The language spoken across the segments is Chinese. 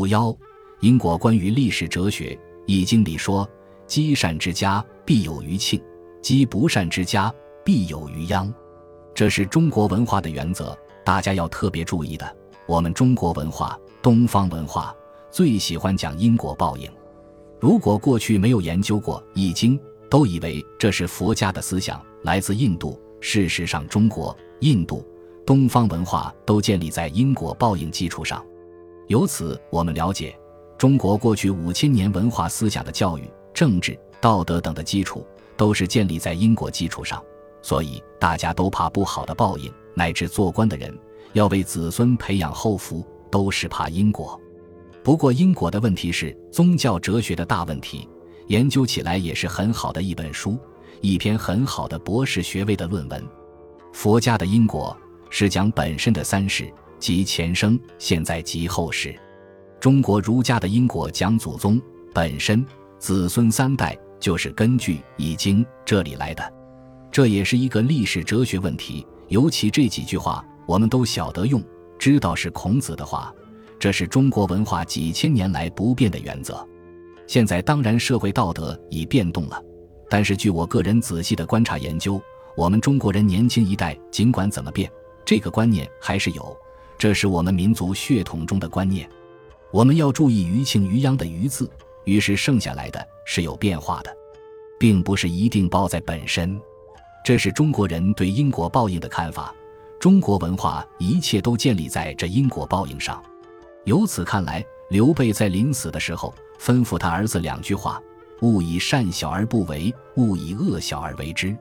五幺，因果关于历史哲学，《易经》里说：“积善之家，必有余庆；积不善之家，必有余殃。”这是中国文化的原则，大家要特别注意的。我们中国文化、东方文化最喜欢讲因果报应。如果过去没有研究过《易经》，都以为这是佛家的思想，来自印度。事实上，中国、印度、东方文化都建立在因果报应基础上。由此，我们了解中国过去五千年文化思想的教育、政治、道德等的基础，都是建立在因果基础上。所以，大家都怕不好的报应，乃至做官的人要为子孙培养后福，都是怕因果。不过，因果的问题是宗教哲学的大问题，研究起来也是很好的一本书，一篇很好的博士学位的论文。佛家的因果是讲本身的三世，即前生、现在及后世；中国儒家的因果讲祖宗、本身、子孙三代，就是根据《易经》这里来的。这也是一个历史哲学问题，尤其这几句话，我们都晓得用，知道是孔子的话。这是中国文化几千年来不变的原则。现在当然社会道德已变动了，但是据我个人仔细的观察研究，我们中国人年轻一代尽管怎么变，这个观念还是有，这是我们民族血统中的观念。我们要注意“余庆余殃”的“余”字，于是剩下来的是有变化的，并不是一定包在本身。这是中国人对因果报应的看法。中国文化一切都建立在这因果报应上。由此看来，刘备在临死的时候吩咐他儿子两句话：“勿以善小而不为，勿以恶小而为之。”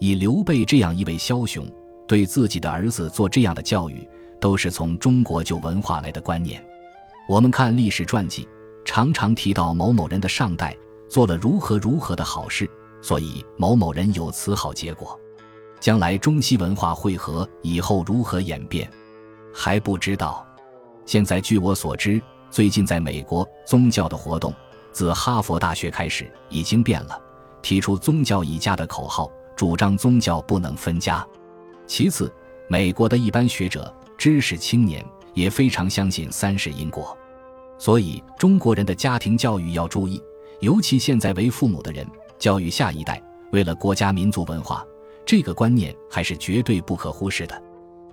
以刘备这样一位枭雄，对自己的儿子做这样的教育，都是从中国旧文化来的观念。我们看历史传记，常常提到某某人的上代做了如何如何的好事。所以某某人有此好结果，将来中西文化汇合以后如何演变，还不知道。现在据我所知，最近在美国宗教的活动，自哈佛大学开始已经变了，提出“宗教一家”的口号，主张宗教不能分家。其次，美国的一般学者、知识青年也非常相信三世因果。所以中国人的家庭教育要注意，尤其现在为父母的人。教育下一代，为了国家民族文化，这个观念还是绝对不可忽视的。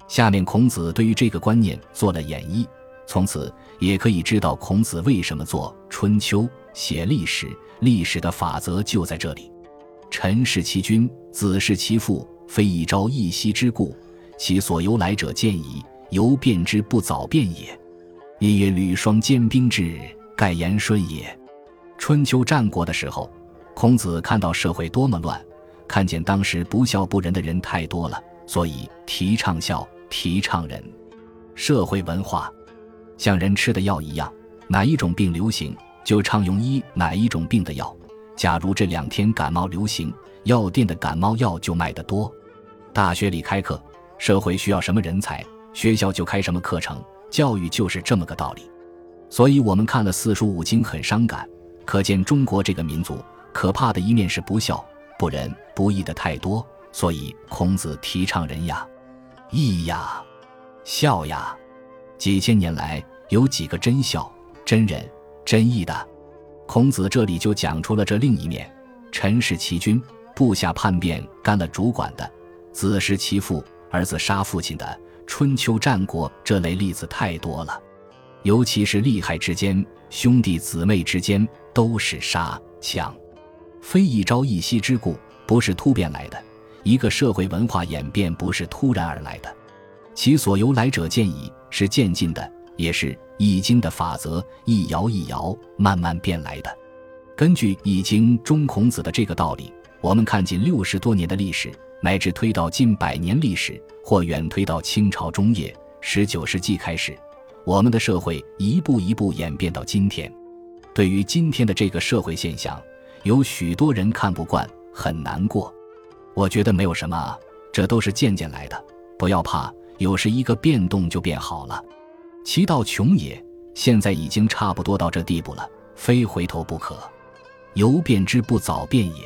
下面孔子对于这个观念做了演绎，从此也可以知道孔子为什么做《春秋》写历史，历史的法则就在这里。臣弑其君，子弑其父，非一朝一夕之故，其所由来者见矣，犹变之不早变也。因曰吕双兼兵制，盖言顺也。春秋战国的时候。孔子看到社会多么乱，看见当时不孝不仁的人太多了，所以提倡孝，提倡仁。社会文化像人吃的药一样，哪一种病流行，就常用医哪一种病的药。假如这两天感冒流行，药店的感冒药就卖得多。大学里开课，社会需要什么人才，学校就开什么课程。教育就是这么个道理。所以我们看了四书五经很伤感，可见中国这个民族。可怕的一面是不孝、不仁、不义的太多，所以孔子提倡仁呀、义呀、孝呀。几千年来，有几个真孝、真仁、真义的？孔子这里就讲出了这另一面：臣是其君，部下叛变干了主管的；子是其父，儿子杀父亲的。春秋战国这类例子太多了，尤其是利害之间、兄弟姊妹之间，都是杀抢。非一朝一夕之故，不是突变来的；一个社会文化演变不是突然而来的，其所由来者见矣，是渐进的，也是《易经》的法则，一爻一爻慢慢变来的。根据《易经》中孔子的这个道理，我们看近六十多年的历史，乃至推到近百年历史，或远推到清朝中叶、十九世纪开始，我们的社会一步一步演变到今天。对于今天的这个社会现象，有许多人看不惯，很难过。我觉得没有什么，这都是渐渐来的，不要怕。有时一个变动就变好了。其道穷也，现在已经差不多到这地步了，非回头不可。犹变之不早变也，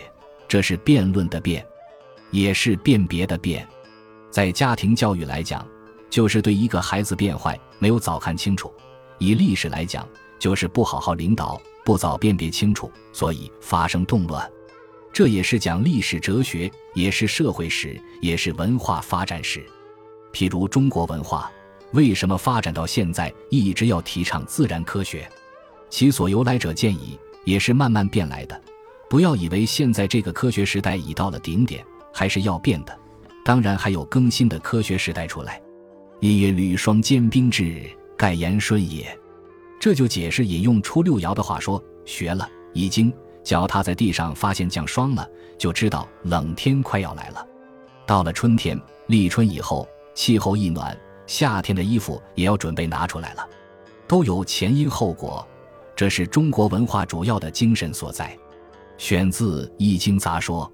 这是辩论的辩，也是辨别的辨。在家庭教育来讲，就是对一个孩子变坏没有早看清楚。以历史来讲，就是不好好领导，不早辨别清楚，所以发生动乱。这也是讲历史哲学，也是社会史，也是文化发展史。譬如中国文化为什么发展到现在一直要提倡自然科学？其所由来者见矣，也是慢慢变来的。不要以为现在这个科学时代已到了顶点，还是要变的。当然还有更新的科学时代出来。因曰履霜坚冰至，盖言顺也。这就解释引用初六爻的话说：学了已经。脚踏在地上，发现降霜了，就知道冷天快要来了。到了春天，立春以后，气候一暖，夏天的衣服也要准备拿出来了，都有前因后果，这是中国文化主要的精神所在。选自《易经杂说》。